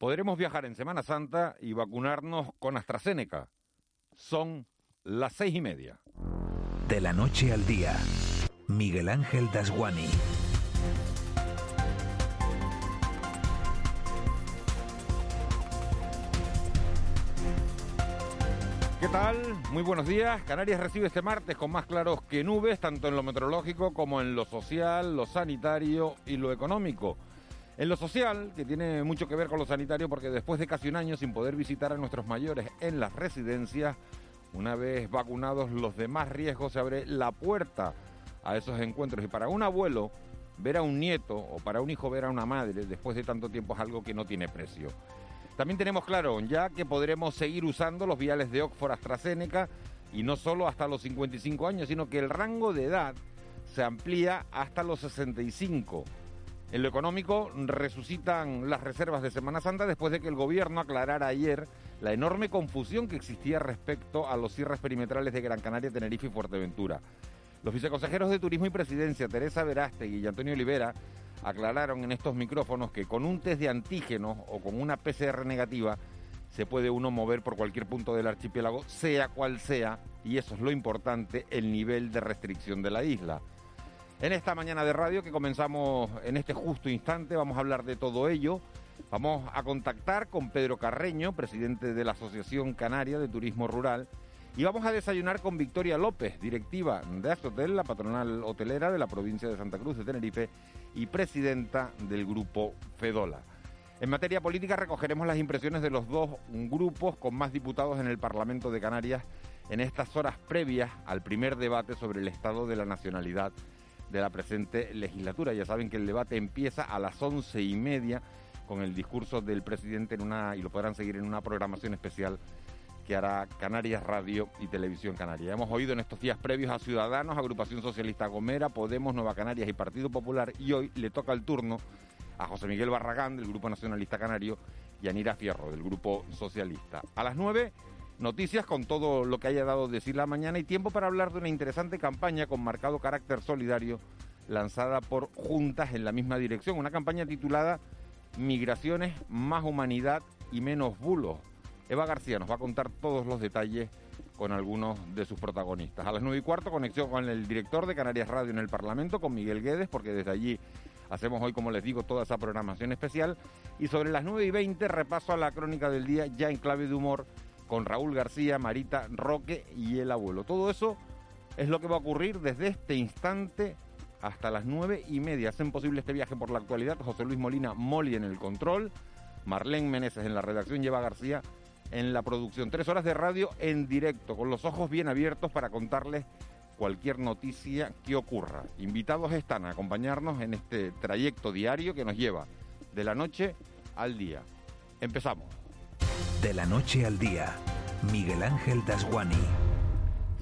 podremos viajar en Semana Santa y vacunarnos con AstraZeneca. Son las seis y media. De la noche al día, Miguel Ángel Dasguani. ¿Qué tal? Muy buenos días. Canarias recibe este martes con más claros que nubes, tanto en lo meteorológico como en lo social, lo sanitario y lo económico. En lo social, que tiene mucho que ver con lo sanitario, porque después de casi un año sin poder visitar a nuestros mayores en las residencias, una vez vacunados los demás riesgos, se abre la puerta a esos encuentros. Y para un abuelo, ver a un nieto o para un hijo ver a una madre después de tanto tiempo es algo que no tiene precio. También tenemos claro ya que podremos seguir usando los viales de Oxford AstraZeneca y no solo hasta los 55 años, sino que el rango de edad se amplía hasta los 65. En lo económico resucitan las reservas de Semana Santa después de que el gobierno aclarara ayer la enorme confusión que existía respecto a los cierres perimetrales de Gran Canaria, Tenerife y Fuerteventura. Los viceconsejeros de Turismo y Presidencia, Teresa Verástegui y Antonio Olivera, aclararon en estos micrófonos que con un test de antígenos o con una PCR negativa se puede uno mover por cualquier punto del archipiélago, sea cual sea, y eso es lo importante, el nivel de restricción de la isla. En esta mañana de radio que comenzamos en este justo instante vamos a hablar de todo ello. Vamos a contactar con Pedro Carreño, presidente de la Asociación Canaria de Turismo Rural, y vamos a desayunar con Victoria López, directiva de Astrotel, la patronal hotelera de la provincia de Santa Cruz de Tenerife y presidenta del grupo Fedola. En materia política recogeremos las impresiones de los dos grupos con más diputados en el Parlamento de Canarias en estas horas previas al primer debate sobre el estado de la nacionalidad de la presente legislatura. Ya saben que el debate empieza a las once y media con el discurso del presidente en una y lo podrán seguir en una programación especial que hará Canarias Radio y Televisión Canaria. Hemos oído en estos días previos a Ciudadanos, Agrupación Socialista Gomera, Podemos, Nueva Canarias y Partido Popular y hoy le toca el turno a José Miguel Barragán del Grupo Nacionalista Canario y a Nira Fierro del Grupo Socialista. A las nueve, noticias con todo lo que haya dado de decir la mañana y tiempo para hablar de una interesante campaña con marcado carácter solidario lanzada por juntas en la misma dirección. Una campaña titulada Migraciones, más humanidad y menos bulos Eva García nos va a contar todos los detalles con algunos de sus protagonistas. A las nueve y cuarto, conexión con el director de Canarias Radio en el Parlamento, con Miguel Guedes, porque desde allí hacemos hoy, como les digo, toda esa programación especial. Y sobre las nueve y veinte, repaso a la crónica del día, ya en clave de humor, con Raúl García, Marita Roque y el abuelo. Todo eso es lo que va a ocurrir desde este instante hasta las nueve y media. Hacen posible este viaje por la actualidad José Luis Molina Moli en el control, Marlene Meneses en la redacción, Lleva García en la producción. Tres horas de radio en directo, con los ojos bien abiertos para contarles cualquier noticia que ocurra. Invitados están a acompañarnos en este trayecto diario que nos lleva de la noche al día. Empezamos. De la noche al día, Miguel Ángel Dasguani.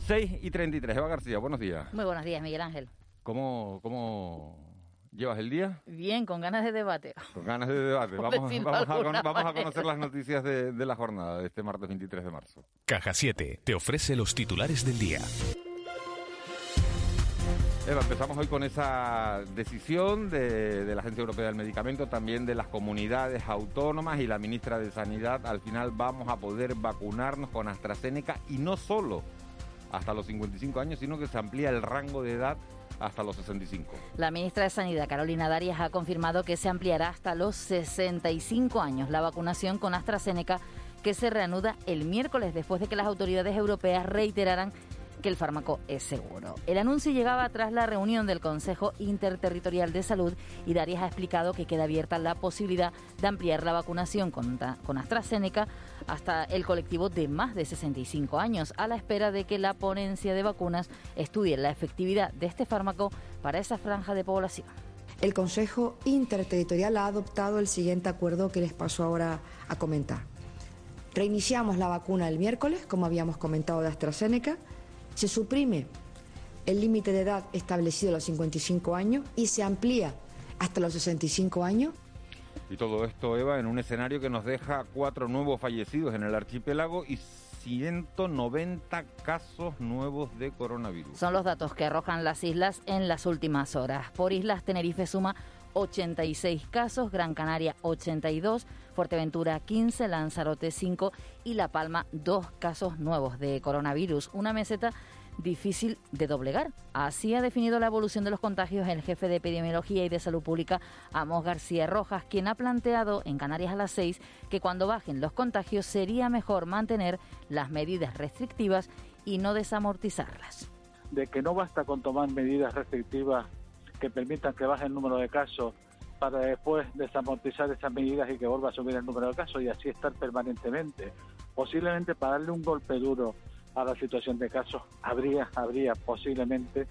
6 y 33. Eva García, buenos días. Muy buenos días, Miguel Ángel. ¿Cómo, cómo ¿Llevas el día? Bien, con ganas de debate. Con ganas de debate. Vamos, a, conocer las noticias de, de la jornada de este martes 23 de marzo. Caja 7 te ofrece los titulares del día. Eva, empezamos hoy con esa decisión de, de, la Agencia Europea del Medicamento, también de las comunidades autónomas y la ministra de Sanidad. Al final vamos a poder vacunarnos con AstraZeneca y no solo hasta los 55 años, sino que se amplía el rango de edad hasta los 65. La ministra de Sanidad, Carolina Darias, ha confirmado que se ampliará hasta los 65 años la vacunación con AstraZeneca que se reanuda el miércoles después de que las autoridades europeas reiteraran que el fármaco es seguro. El anuncio llegaba tras la reunión del Consejo Interterritorial de Salud y Darias ha explicado que queda abierta la posibilidad de ampliar la vacunación con, con AstraZeneca hasta el colectivo de más de 65 años, a la espera de que la ponencia de vacunas estudie la efectividad de este fármaco para esa franja de población. El Consejo Interterritorial ha adoptado el siguiente acuerdo que les paso ahora a comentar. Reiniciamos la vacuna el miércoles, como habíamos comentado de AstraZeneca, se suprime el límite de edad establecido a los 55 años y se amplía hasta los 65 años. Y todo esto, Eva, en un escenario que nos deja cuatro nuevos fallecidos en el archipiélago y 190 casos nuevos de coronavirus. Son los datos que arrojan las islas en las últimas horas. Por islas, Tenerife suma 86 casos, Gran Canaria 82, Fuerteventura 15, Lanzarote 5 y La Palma 2 casos nuevos de coronavirus. Una meseta difícil de doblegar. Así ha definido la evolución de los contagios el jefe de epidemiología y de salud pública, Amos García Rojas, quien ha planteado en Canarias a las 6 que cuando bajen los contagios sería mejor mantener las medidas restrictivas y no desamortizarlas. De que no basta con tomar medidas restrictivas que permitan que baje el número de casos para después desamortizar esas medidas y que vuelva a subir el número de casos y así estar permanentemente. Posiblemente para darle un golpe duro a la situación de casos habría, habría posiblemente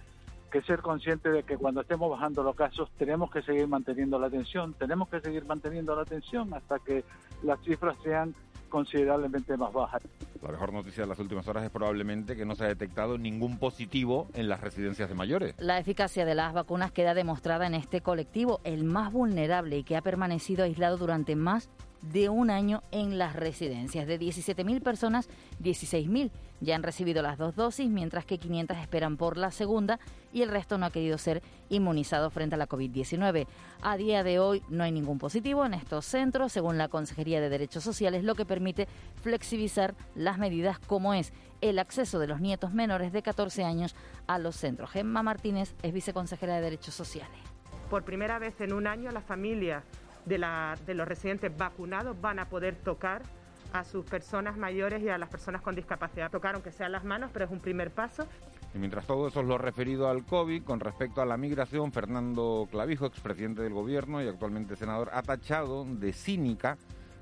que ser consciente de que cuando estemos bajando los casos tenemos que seguir manteniendo la atención, tenemos que seguir manteniendo la atención hasta que las cifras sean considerablemente más bajas. La mejor noticia de las últimas horas es probablemente que no se ha detectado ningún positivo en las residencias de mayores. La eficacia de las vacunas queda demostrada en este colectivo, el más vulnerable y que ha permanecido aislado durante más de un año en las residencias. De 17.000 personas, 16.000 ya han recibido las dos dosis, mientras que 500 esperan por la segunda y el resto no ha querido ser inmunizado frente a la COVID-19. A día de hoy no hay ningún positivo en estos centros, según la Consejería de Derechos Sociales, lo que permite flexibilizar las medidas como es el acceso de los nietos menores de 14 años a los centros. Gemma Martínez es viceconsejera de Derechos Sociales. Por primera vez en un año las familias de, de los residentes vacunados van a poder tocar a sus personas mayores y a las personas con discapacidad. Tocar aunque sean las manos, pero es un primer paso. Y mientras todo eso es lo referido al COVID, con respecto a la migración, Fernando Clavijo, expresidente del Gobierno y actualmente senador, ha tachado de cínica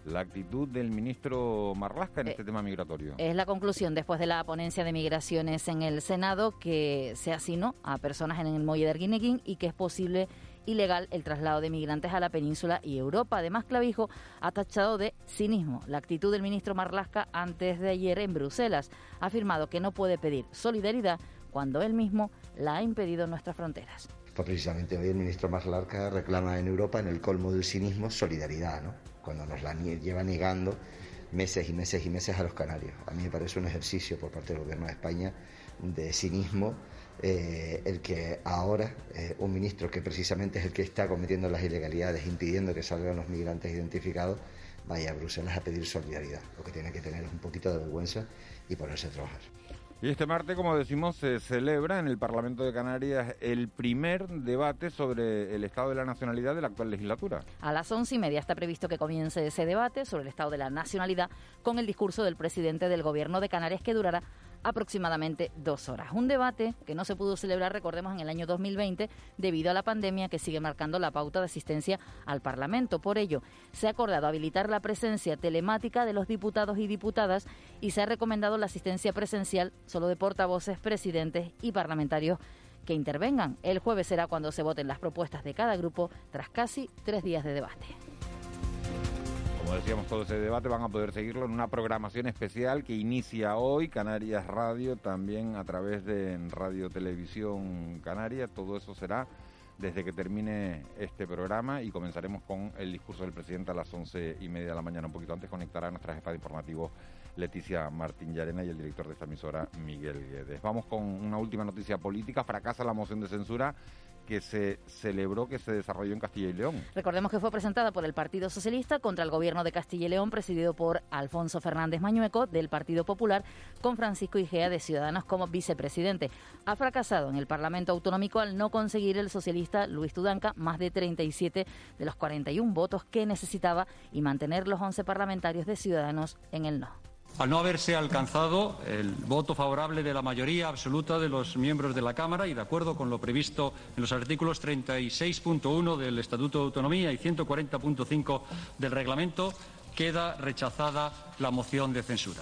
la actitud del ministro Marlasca en eh, este tema migratorio. Es la conclusión después de la ponencia de migraciones en el Senado que se asignó a personas en el muelle de Arguineguín y que es posible ilegal el traslado de migrantes a la península y Europa. Además, Clavijo ha tachado de cinismo la actitud del ministro Marlasca antes de ayer en Bruselas. Ha afirmado que no puede pedir solidaridad cuando él mismo la ha impedido en nuestras fronteras. Pues precisamente hoy el ministro Marlasca reclama en Europa, en el colmo del cinismo, solidaridad, ¿no? cuando nos la lleva negando meses y meses y meses a los canarios. A mí me parece un ejercicio por parte del Gobierno de España de cinismo eh, el que ahora eh, un ministro que precisamente es el que está cometiendo las ilegalidades, impidiendo que salgan los migrantes identificados, vaya a Bruselas a pedir solidaridad. Lo que tiene que tener es un poquito de vergüenza y ponerse a trabajar. Y este martes, como decimos, se celebra en el Parlamento de Canarias el primer debate sobre el estado de la nacionalidad de la actual legislatura. A las once y media está previsto que comience ese debate sobre el estado de la nacionalidad con el discurso del presidente del Gobierno de Canarias que durará aproximadamente dos horas. Un debate que no se pudo celebrar, recordemos, en el año 2020 debido a la pandemia que sigue marcando la pauta de asistencia al Parlamento. Por ello, se ha acordado habilitar la presencia telemática de los diputados y diputadas y se ha recomendado la asistencia presencial solo de portavoces, presidentes y parlamentarios que intervengan. El jueves será cuando se voten las propuestas de cada grupo tras casi tres días de debate. Como decíamos, todo ese debate van a poder seguirlo en una programación especial que inicia hoy, Canarias Radio, también a través de Radio Televisión Canaria. Todo eso será desde que termine este programa y comenzaremos con el discurso del presidente a las once y media de la mañana. Un poquito antes conectará a nuestra jefa de informativo Leticia Martín Llarena y el director de esta emisora Miguel Guedes. Vamos con una última noticia política. Fracasa la moción de censura que se celebró, que se desarrolló en Castilla y León. Recordemos que fue presentada por el Partido Socialista contra el gobierno de Castilla y León, presidido por Alfonso Fernández Mañueco, del Partido Popular, con Francisco Igea de Ciudadanos como vicepresidente. Ha fracasado en el Parlamento Autonómico al no conseguir el socialista Luis Tudanca más de 37 de los 41 votos que necesitaba y mantener los 11 parlamentarios de Ciudadanos en el no. Al no haberse alcanzado el voto favorable de la mayoría absoluta de los miembros de la Cámara y de acuerdo con lo previsto en los artículos 36.1 del Estatuto de Autonomía y 140.5 del Reglamento, queda rechazada la moción de censura.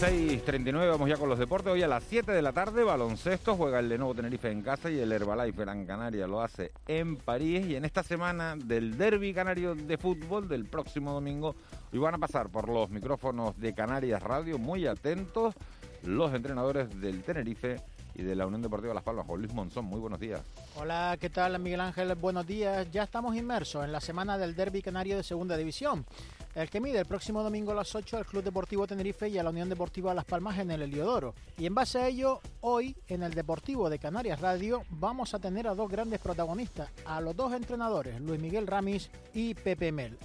6.39, vamos ya con los deportes. Hoy a las 7 de la tarde, baloncesto, juega el Lenovo Tenerife en casa y el Herbalife Gran Canaria lo hace en París. Y en esta semana del Derby Canario de Fútbol del próximo domingo, hoy van a pasar por los micrófonos de Canarias Radio, muy atentos los entrenadores del Tenerife y de la Unión Deportiva Las Palmas. Juan Luis Monzón, muy buenos días. Hola, ¿qué tal Miguel Ángel? Buenos días. Ya estamos inmersos en la semana del Derby Canario de Segunda División. El que mide el próximo domingo a las 8 al Club Deportivo Tenerife y a la Unión Deportiva Las Palmas en el Heliodoro. Y en base a ello, hoy en el Deportivo de Canarias Radio vamos a tener a dos grandes protagonistas, a los dos entrenadores, Luis Miguel Ramis y Pepe Mel.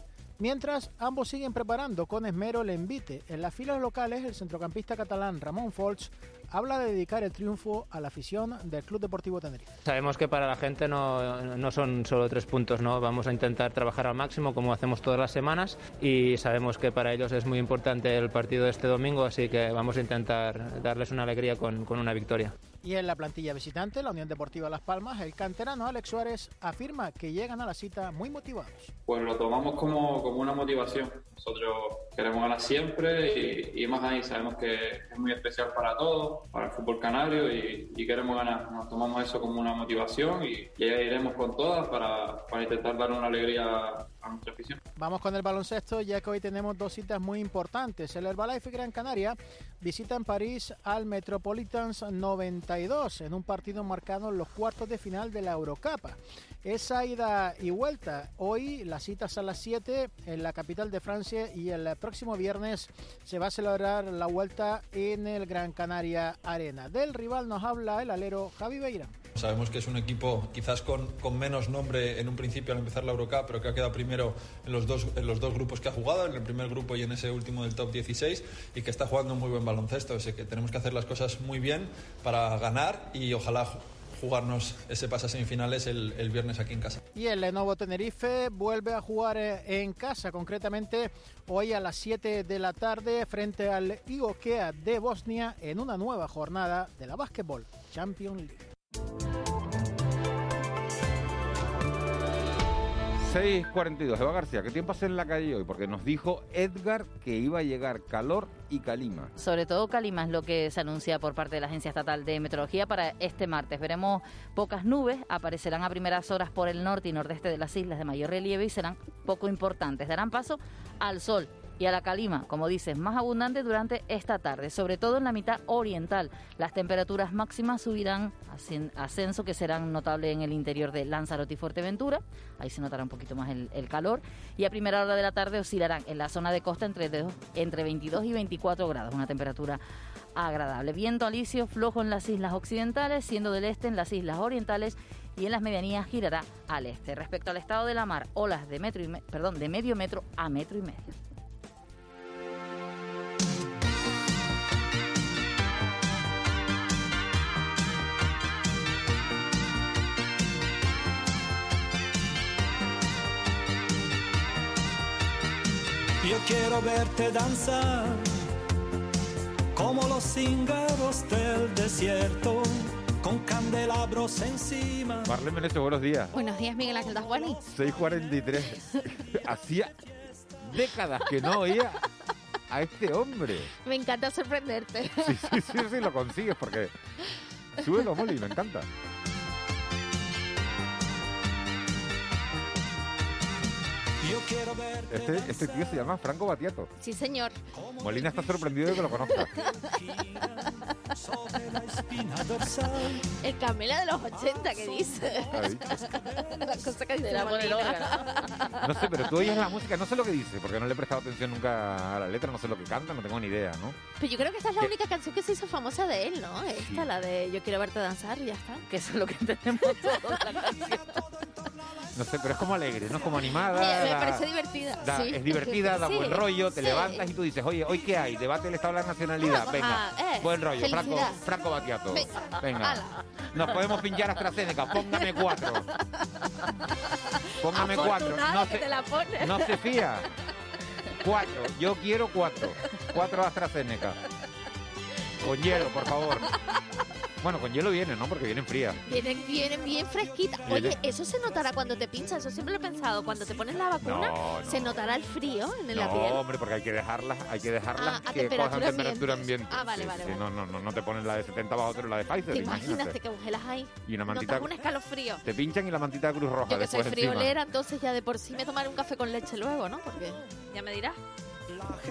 Mientras, ambos siguen preparando con esmero el envite. En las filas locales, el centrocampista catalán Ramón Folch habla de dedicar el triunfo a la afición del Club Deportivo Tenerife. Sabemos que para la gente no, no, son solo tres puntos, ¿no? Vamos a intentar trabajar al máximo como hacemos todas las semanas y sabemos que para ellos es muy importante el partido de este domingo, así que vamos a intentar darles una alegría con, con una victoria. Y en la plantilla visitante, la Unión Deportiva Las Palmas, el canterano Alex Suárez afirma que llegan a la cita muy motivados. Pues lo tomamos como, como una motivación. Nosotros queremos ganar siempre y, más ahí sabemos que es muy especial para todos, para el fútbol canario y, y queremos ganar. Nos tomamos eso como una motivación y, y iremos con todas para, para intentar dar una alegría Vamos con el baloncesto, ya que hoy tenemos dos citas muy importantes. El Herbalife Gran Canaria visita en París al Metropolitans 92 en un partido marcado en los cuartos de final de la Eurocup. Esa ida y vuelta. Hoy las citas a las 7 en la capital de Francia y el próximo viernes se va a celebrar la vuelta en el Gran Canaria Arena. Del rival nos habla el alero Javi Beira. Sabemos que es un equipo quizás con, menos nombre en un principio al empezar la Eurocup, pero que ha quedado primero en los, dos, grupos que ha jugado, en el primer grupo y en ese último del top 16, y que está jugando muy buen baloncesto. Que tenemos que hacer las cosas muy bien para ganar y ojalá jugarnos ese pase a semifinales el, viernes aquí en casa. Y el Lenovo Tenerife vuelve a jugar en casa, concretamente hoy a las 7 de la tarde frente al Igokea de Bosnia en una nueva jornada de la Basketball Champions League. 6.42, Eva García, ¿qué tiempo hace en la calle hoy? Porque nos dijo Edgar que iba a llegar calor y calima. Sobre todo calima es lo que se anuncia por parte de la Agencia Estatal de Meteorología para este martes. Veremos pocas nubes, aparecerán a primeras horas por el norte y nordeste de las islas de mayor relieve y serán poco importantes. Darán paso al sol y a la calima, como dices, más abundante durante esta tarde, sobre todo en la mitad oriental. Las temperaturas máximas subirán ascenso que serán notables en el interior de Lanzarote y Fuerteventura, ahí se notará un poquito más el, calor, y a primera hora de la tarde oscilarán en la zona de costa entre, entre 22 y 24 grados, una temperatura agradable. Viento alisio flojo en las islas occidentales, siendo del este en las islas orientales y en las medianías girará al este. Respecto al estado de la mar, olas de metro y me, perdón, de medio metro a metro y medio. Yo quiero verte danzar como los cíngaros del desierto con candelabros encima. Marlene Menezes, buenos días. Buenos días, Miguel Ángel Dasguani. 6.43. Hacía décadas que no oía a este hombre. Me encanta sorprenderte. Sí, sí, sí, sí, lo consigues porque sube los Molly, me encanta. Este, este, tío se llama Franco Batiato. Sí, señor. Molina está sorprendido de que lo conozca. El Camela de los 80 que dice. la cosa que dice la Molina. No sé, pero tú oyes la música, no sé lo que dice, porque no le he prestado atención nunca a la letra, no sé lo que canta, no tengo ni idea, ¿no? Pero yo creo que esta es la única canción que se hizo famosa de él, ¿no? Esta, sí. la de Yo quiero verte danzar y ya está. Que eso es lo que entendemos todos la canción. No sé, pero es como alegre, ¿no? Es como animada. Me, me parece divertida. Da, sí. Es divertida, da Sí, buen rollo, te sí. levantas y tú dices, oye, ¿hoy qué hay? Debate del Estado de la Nacionalidad. Venga, Ah, eh, buen rollo, Franco. Franco Batiato. Venga, ala. Nos podemos pinchar AstraZeneca, póngame cuatro. Póngame cuatro. No se, te la pone. no se fía. Cuatro, yo quiero cuatro. Cuatro AstraZeneca. Con hielo, por favor. Bueno, con hielo viene, ¿no? Porque vienen frías. Vienen, vienen bien fresquitas. Oye, eso se notará cuando te pinchas. Eso siempre lo he pensado. Cuando te pones la vacuna, No, no. se notará el frío en la No, piel. hombre, porque hay que dejarlas, hay que dejarlas Ah, que cojan temperatura ambiente. Ah, vale, Sí, vale, sí, vale. No, no, no, no te ponen la de 70 bajo cero, la de Pfizer, ¿Te imaginas imagínate. te congelas ahí? Y una mantita, Notas un escalofrío. te pinchan y la mantita de Cruz Roja Yo que soy después encima. friolera, entonces ya de por sí me tomaré un café con leche luego, ¿no? Porque ya me dirás.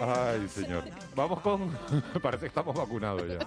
Ay, señor. Vamos con... Parece que estamos vacunados ya.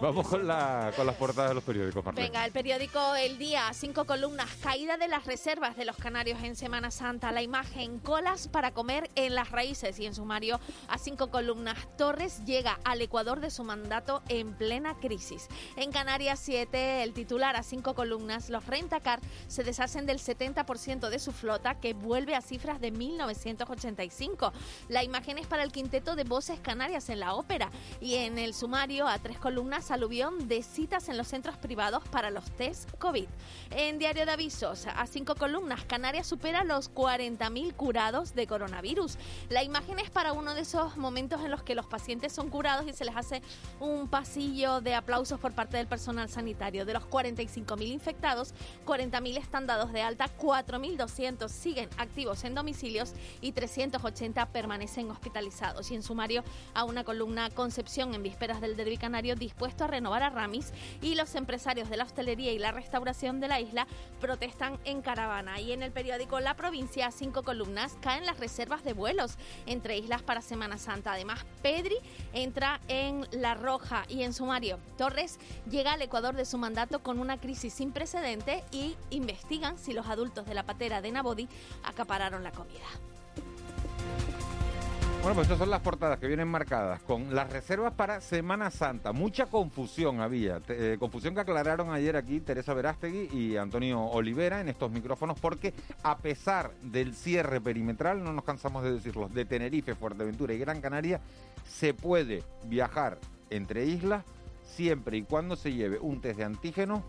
Vamos con, la, con las portadas de los periódicos, Marlene. Venga, el periódico El Día, cinco columnas, caída de las reservas de los canarios en Semana Santa, la imagen, colas para comer en las raíces y en sumario a cinco columnas, Torres llega al Ecuador de su mandato en plena crisis. En Canarias 7, el titular a cinco columnas, los Rentacar se deshacen del 70% de su flota que vuelve a cifras de 1985. La imagen es para el quinteto de voces canarias en la ópera y en el sumario a tres columnas aluvión de citas en los centros privados para los test COVID. En Diario de Avisos a cinco columnas, Canarias supera los 40.000 curados de coronavirus. La imagen es para uno de esos momentos en los que los pacientes son curados y se les hace un pasillo de aplausos por parte del personal sanitario. De los 45.000 infectados, 40.000 están dados de alta, 4.200 siguen activos en domicilios y 380 permanecen hospitalizados. Y en sumario a una columna Concepción en vísperas del derbi canario dispuesto a renovar a Ramis y los empresarios de la hostelería y la restauración de la isla protestan en caravana. Y en el periódico La Provincia, cinco columnas, caen las reservas de vuelos entre islas para Semana Santa. Además, Pedri entra en La Roja y en sumario. Torres llega al Ecuador de su mandato con una crisis sin precedente y investigan si los adultos de la patera de Nabodi acapararon la comida. Bueno, pues estas son las portadas que vienen marcadas con las reservas para Semana Santa. Mucha confusión había, eh, confusión que aclararon ayer aquí Teresa Verástegui y Antonio Olivera en estos micrófonos porque a pesar del cierre perimetral, no nos cansamos de decirlo, de Tenerife, Fuerteventura y Gran Canaria, se puede viajar entre islas siempre y cuando se lleve un test de antígeno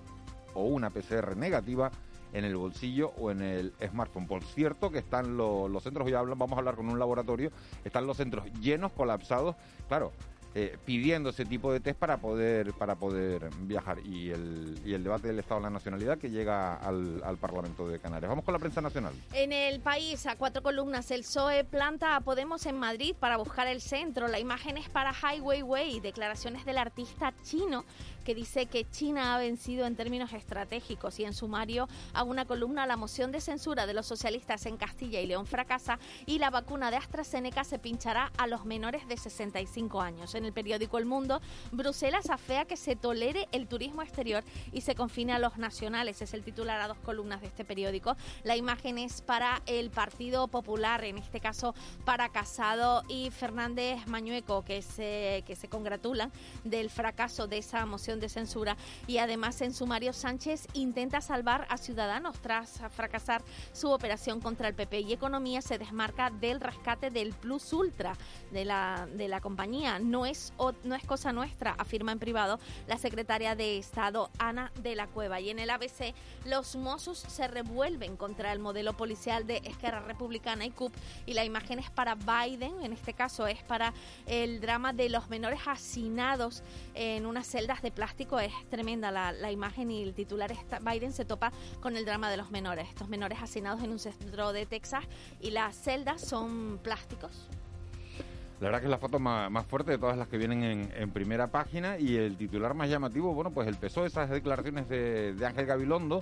o una PCR negativa en el bolsillo o en el smartphone. Por cierto que están los, centros, ya vamos a hablar con un laboratorio, están los centros llenos, colapsados, claro, eh, pidiendo ese tipo de test para poder para poder viajar y el, y el debate del Estado de la Nacionalidad que llega al, al, Parlamento de Canarias. Vamos con la prensa nacional. En el país, a cuatro columnas, el PSOE planta a Podemos en Madrid para buscar el centro. La imagen es para Highway Way, declaraciones del artista chino que dice que China ha vencido en términos estratégicos y en sumario a una columna la moción de censura de los socialistas en Castilla y León fracasa y la vacuna de AstraZeneca se pinchará a los menores de 65 años. En el periódico El Mundo, Bruselas afea que se tolere el turismo exterior y se confine a los nacionales. Es el titular a dos columnas de este periódico. La imagen es para el Partido Popular, en este caso para Casado y Fernández Mañueco, que se, que se congratulan del fracaso de esa moción de censura y además en sumario Sánchez intenta salvar a Ciudadanos tras fracasar su operación contra el PP y Economía se desmarca del rescate del Plus Ultra de la, de la compañía. No es, no es cosa nuestra, afirma en privado la secretaria de Estado Ana de la Cueva. Y en el ABC los Mossos se revuelven contra el modelo policial de Esquerra Republicana y CUP y la imagen es para Biden, en este caso es para el drama de los menores hacinados en unas celdas de plástico. Es tremenda la, imagen y el titular está, Biden se topa con el drama de los menores, estos menores hacinados en un centro de Texas y las celdas son plásticos. La verdad que es la foto más, fuerte de todas las que vienen en, primera página y el titular más llamativo, bueno, pues el peso de esas declaraciones de, de Ángel Gabilondo,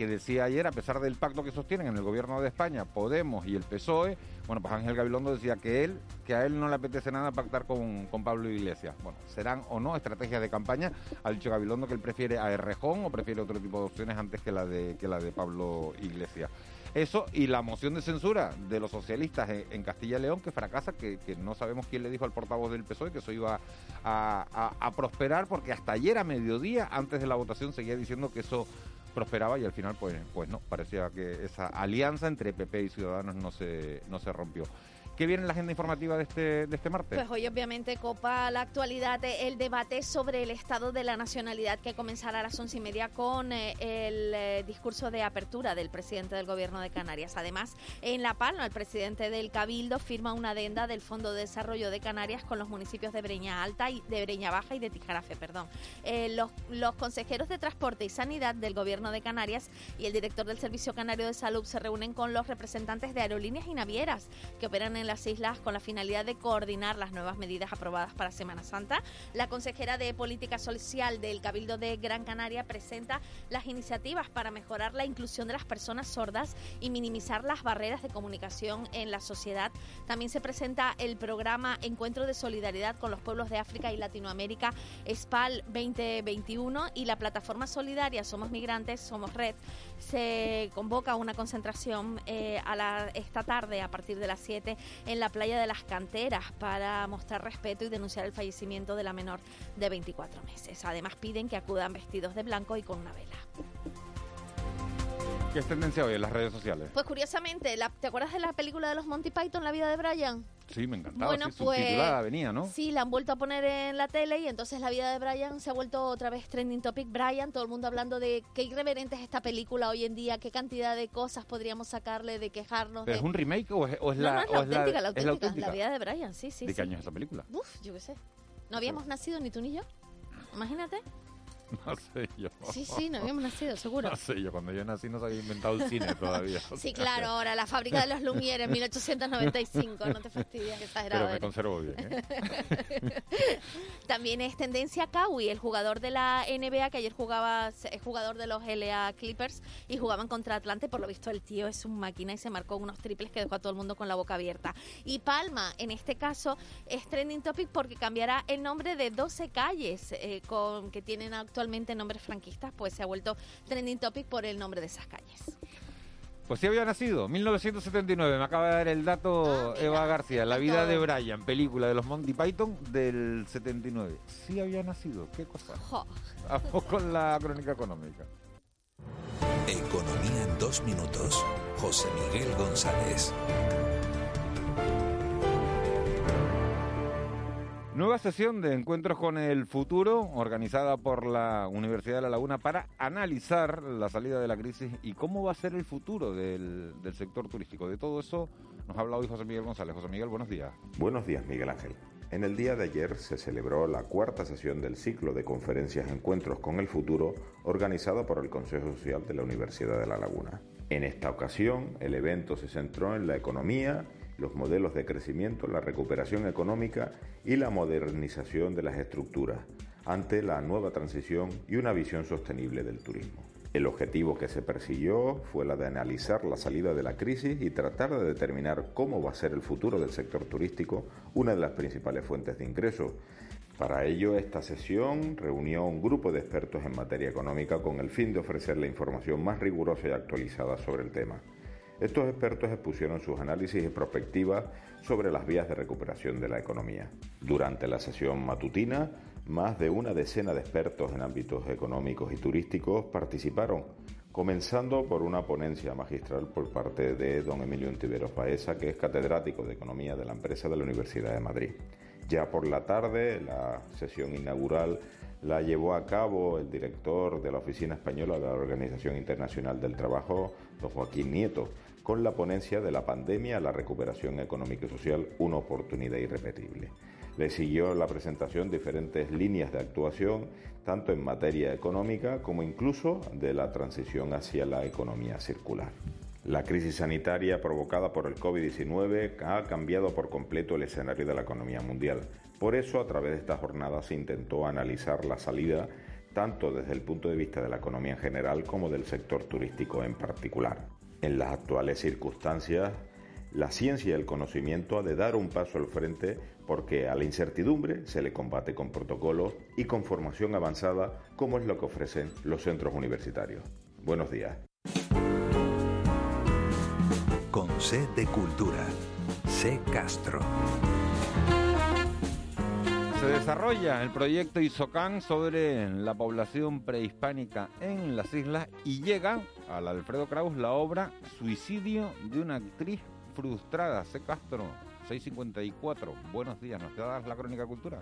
que decía ayer, a pesar del pacto que sostienen en el gobierno de España, Podemos y el PSOE, bueno, pues Ángel Gabilondo decía que él, que a él no le apetece nada pactar con, con Pablo Iglesias. Bueno, serán o no estrategias de campaña. Ha dicho Gabilondo que él prefiere a Errejón o prefiere otro tipo de opciones antes que la de, que la de Pablo Iglesias. Eso y la moción de censura de los socialistas en, Castilla y León que fracasa, que, no sabemos quién le dijo al portavoz del PSOE que eso iba a prosperar porque hasta ayer a mediodía, antes de la votación, seguía diciendo que eso prosperaba y al final pues, pues no, parecía que esa alianza entre PP y Ciudadanos no se, no se rompió. ¿Qué viene en la agenda informativa de este, de este martes? Pues hoy obviamente copa la actualidad el debate sobre el estado de la nacionalidad que comenzará a las once y media con eh, el eh, discurso de apertura del presidente del gobierno de Canarias. Además, en La Palma, el presidente del Cabildo firma una adenda del Fondo de Desarrollo de Canarias con los municipios de Breña Alta y de Breña Baja y de Tijarafe, perdón. Eh, los, los consejeros de Transporte y Sanidad del gobierno de Canarias y el director del Servicio Canario de Salud se reúnen con los representantes de aerolíneas y navieras que operan en las islas con la finalidad de coordinar las nuevas medidas aprobadas para Semana Santa. La consejera de Política Social del Cabildo de Gran Canaria presenta las iniciativas para mejorar la inclusión de las personas sordas y minimizar las barreras de comunicación en la sociedad. También se presenta el programa Encuentro de Solidaridad con los Pueblos de África y Latinoamérica, SPAL 2021, y la plataforma solidaria Somos Migrantes, Somos Red, se convoca una concentración eh, a la, esta tarde a partir de las 7 en la playa de las Canteras para mostrar respeto y denunciar el fallecimiento de la menor de 24 meses. Además piden que acudan vestidos de blanco y con una vela. ¿Qué es tendencia hoy en las redes sociales? Pues curiosamente, la, ¿te acuerdas de la película de los Monty Python, La vida de Brian? Sí, me encantaba. Bueno, sí, pues venía, ¿no? Sí, la han vuelto a poner en la tele y entonces la vida de Brian se ha vuelto otra vez trending topic. Brian, todo el mundo hablando de qué irreverente es esta película hoy en día, qué cantidad de cosas podríamos sacarle, de quejarnos. ¿Pero de... es un remake o es, o es no, la, no, es o la es auténtica, la auténtica, la vida de Brian, sí, sí. ¿De qué año es esa película? Uf, yo qué sé. No habíamos nacido ni tú ni yo. Imagínate. No sé yo. Sí, sí, no habíamos nacido, seguro. No sé yo, cuando yo nací no se había inventado el cine todavía. Sí, claro, ahora la fábrica de los Lumière en 1895, no te fastidies, que exagerado. Pero me conservo bien, ¿eh? También es tendencia Kawi, el jugador de la NBA que ayer jugaba, es jugador de los LA Clippers y jugaban contra Atlante. Por lo visto, el tío es un máquina y se marcó unos triples que dejó a todo el mundo con la boca abierta. Y Palma, en este caso, es trending topic porque cambiará el nombre de 12 calles eh, con, que tienen actualmente nombres franquistas, pues se ha vuelto trending topic por el nombre de esas calles. Pues sí había nacido, 1979, me acaba de dar el dato Eva García, La vida de Brian, película de los Monty Python del 79. Sí había nacido, qué cosa. Jo. Vamos con la crónica económica. Economía en dos minutos. José Miguel González. Nueva sesión de encuentros con el futuro organizada por la Universidad de La Laguna para analizar la salida de la crisis y cómo va a ser el futuro del, sector turístico. De todo eso nos habla hoy José Miguel González. José Miguel, buenos días. Buenos días, Miguel Ángel. En el día de ayer se celebró la cuarta sesión del ciclo de conferencias Encuentros con el Futuro organizado por el Consejo Social de la Universidad de La Laguna. En esta ocasión, el evento se centró en la economía, los modelos de crecimiento, la recuperación económica y la modernización de las estructuras ante la nueva transición y una visión sostenible del turismo. El objetivo que se persiguió fue la de analizar la salida de la crisis y tratar de determinar cómo va a ser el futuro del sector turístico, una de las principales fuentes de ingresos. Para ello, esta sesión reunió a un grupo de expertos en materia económica con el fin de ofrecer la información más rigurosa y actualizada sobre el tema. Estos expertos expusieron sus análisis y perspectivas sobre las vías de recuperación de la economía. Durante la sesión matutina, más de una decena de expertos en ámbitos económicos y turísticos participaron, comenzando por una ponencia magistral por parte de don Emilio Ontiveros Paesa, que es catedrático de Economía de la empresa de la Universidad de Madrid. Ya por la tarde, la sesión inaugural la llevó a cabo el director de la Oficina Española de la Organización Internacional del Trabajo, don Joaquín Nieto, con la ponencia de la pandemia a la recuperación económica y social, una oportunidad irrepetible. Le siguió la presentación diferentes líneas de actuación, tanto en materia económica como incluso de la transición hacia la economía circular. La crisis sanitaria provocada por el COVID-19 ha cambiado por completo el escenario de la economía mundial. Por eso, a través de esta jornada se intentó analizar la salida tanto desde el punto de vista de la economía en general como del sector turístico en particular. En las actuales circunstancias, la ciencia y el conocimiento ha de dar un paso al frente porque a la incertidumbre se le combate con protocolos y con formación avanzada como es lo que ofrecen los centros universitarios. Buenos días. Con C de Cultura. C Castro. Se desarrolla el proyecto ISOCAN sobre la población prehispánica en las islas y llega al Alfredo Kraus la obra Suicidio de una actriz frustrada. C. Castro, 654. Buenos días, ¿nos das la crónica cultura?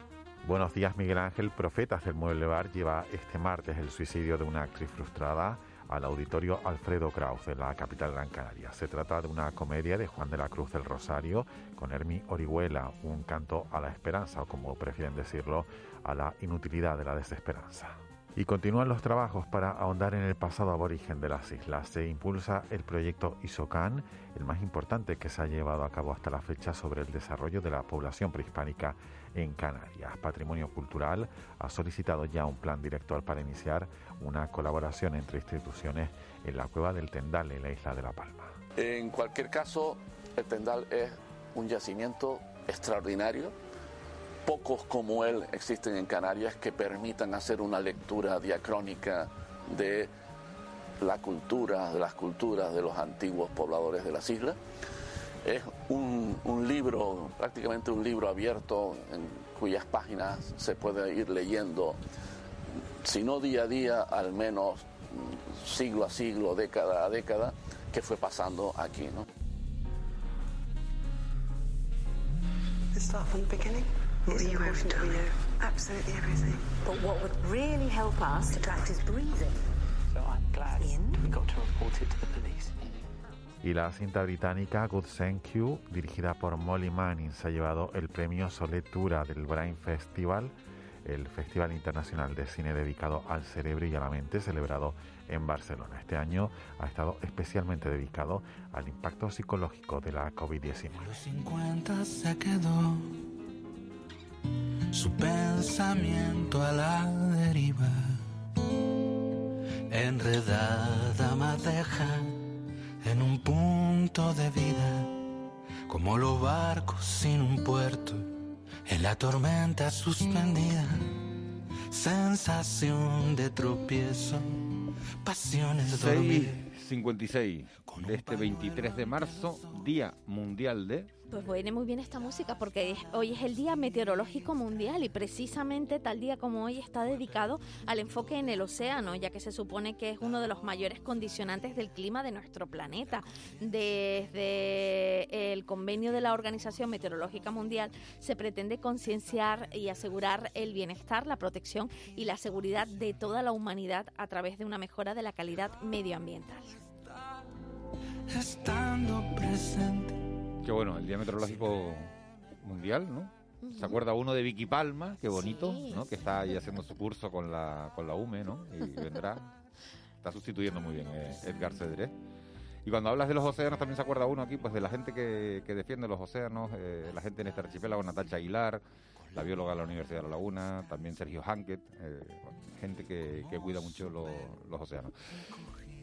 Buenos días, Miguel Ángel. Profetas del Mueble Bar lleva este martes el suicidio de una actriz frustrada al auditorio Alfredo Kraus de la capital Gran Canaria. Se trata de una comedia de Juan de la Cruz del Rosario con Hermi Orihuela, un canto a la esperanza o como prefieren decirlo, a la inutilidad de la desesperanza. Y continúan los trabajos para ahondar en el pasado aborigen de las islas. Se impulsa el proyecto ISOCAN, el más importante que se ha llevado a cabo hasta la fecha sobre el desarrollo de la población prehispánica en Canarias. Patrimonio Cultural ha solicitado ya un plan director para iniciar una colaboración entre instituciones en la cueva del Tendal en la isla de La Palma. En cualquier caso, el Tendal es un yacimiento extraordinario pocos como él existen en Canarias que permitan hacer una lectura diacrónica de la cultura, de las culturas de los antiguos pobladores de las islas. Es un, libro, prácticamente un libro abierto en cuyas páginas se puede ir leyendo, si no día a día, al menos siglo a siglo, década a década, que fue pasando aquí. ¿no? We know absolutely everything. But what would really help us to practice breathing. So I'm glad we got to report it to the police. Y la cinta británica Good Thank You, dirigida por Molly Manning, se ha llevado el premio Soletura del Brain Festival, el Festival Internacional de Cine dedicado al cerebro y a la mente, celebrado en Barcelona. Este año ha estado especialmente dedicado al impacto psicológico de la COVID-19. Su pensamiento a la deriva, enredada madeja en un punto de vida, como los barcos sin un puerto, en la tormenta suspendida, sensación de tropiezo, pasiones dormidas. 56 de este 23 de marzo, Día Mundial de pues viene muy bien esta música porque hoy es el Día Meteorológico Mundial y precisamente tal día como hoy está dedicado al enfoque en el océano, ya que se supone que es uno de los mayores condicionantes del clima de nuestro planeta. Desde el convenio de la Organización Meteorológica Mundial se pretende concienciar y asegurar el bienestar, la protección y la seguridad de toda la humanidad a través de una mejora de la calidad medioambiental. Estando presente Qué bueno, el Día Meteorológico Mundial, ¿no? ¿Se acuerda uno de Vicky Palma? Qué bonito, ¿no? Que está ahí haciendo su curso con la, con la UME, ¿no? Y vendrá. Está sustituyendo muy bien eh, Edgar Cedré. Y cuando hablas de los océanos también se acuerda uno aquí, pues de la gente que, que defiende los océanos, eh, la gente en este archipiélago, Natacha Aguilar, la bióloga de la Universidad de La Laguna, también Sergio Hankett, eh, gente que, que, cuida mucho los, los océanos.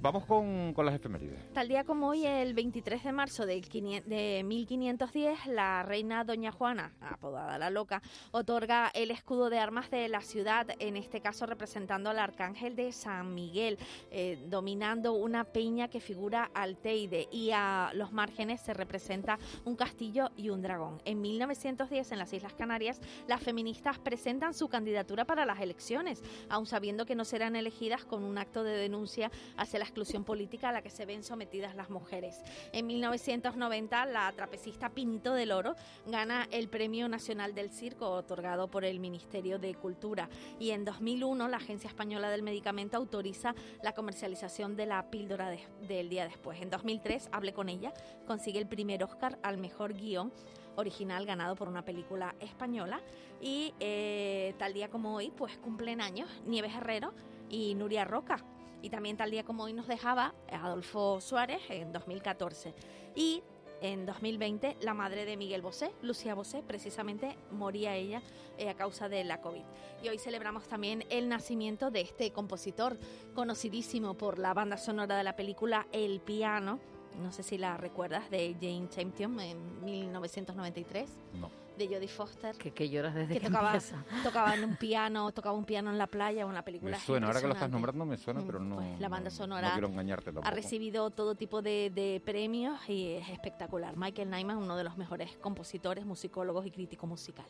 Vamos con, con, las efemérides. Tal día como hoy, el 23 de marzo de, de 1510, la reina Doña Juana, apodada la Loca, otorga el escudo de armas de la ciudad, en este caso representando al arcángel de San Miguel, eh, dominando una peña que figura al Teide y a los márgenes se representa un castillo y un dragón. En 1910, en las Islas Canarias, las feministas presentan su candidatura para las elecciones, aun sabiendo que no serán elegidas con un acto de denuncia hacia la exclusión política a la que se ven sometidas las mujeres. En 1990, la trapecista Pinito del Oro gana el Premio Nacional del Circo, otorgado por el Ministerio de Cultura. Y en 2001, la Agencia Española del Medicamento autoriza la comercialización de la píldora de, del día después. En 2003, Hablé con ella, consigue el primer Oscar al mejor guion original ganado por una película española y eh, tal día como hoy pues cumplen años Nieves Herrero y Nuria Roca y también tal día como hoy nos dejaba Adolfo Suárez en 2014. Y en 2020 la madre de Miguel Bosé, Lucía Bosé, precisamente moría ella eh, a causa de la COVID. Y hoy celebramos también el nacimiento de este compositor conocidísimo por la banda sonora de la película El Piano. No sé si la recuerdas, de Jane Champion en 1993. No de Jodie Foster. Que, que lloras desde que, que tocaba, empieza. tocaba en un piano, tocaba un piano en la playa, una película. Me suena, ahora que lo estás nombrando me suena, pero no. Pues la banda sonora no quiero engañarte tampoco. ha recibido todo tipo de, de, premios y es espectacular. Michael Nyman, uno de los mejores compositores, musicólogos y crítico musical.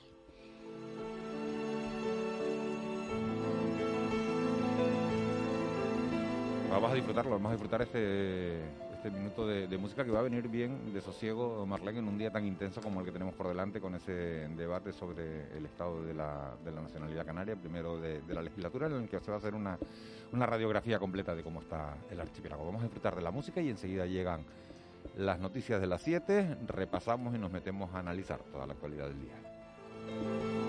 Vamos a disfrutarlo, vamos a disfrutar este, este minuto de, de, música que va a venir bien de sosiego, Marlene, en un día tan intenso como el que tenemos por delante con ese debate sobre el estado de la, de la nacionalidad canaria, primero de, de, la legislatura, en el que se va a hacer una, una radiografía completa de cómo está el archipiélago. Vamos a disfrutar de la música y enseguida llegan las noticias de las 7, repasamos y nos metemos a analizar toda la actualidad del día.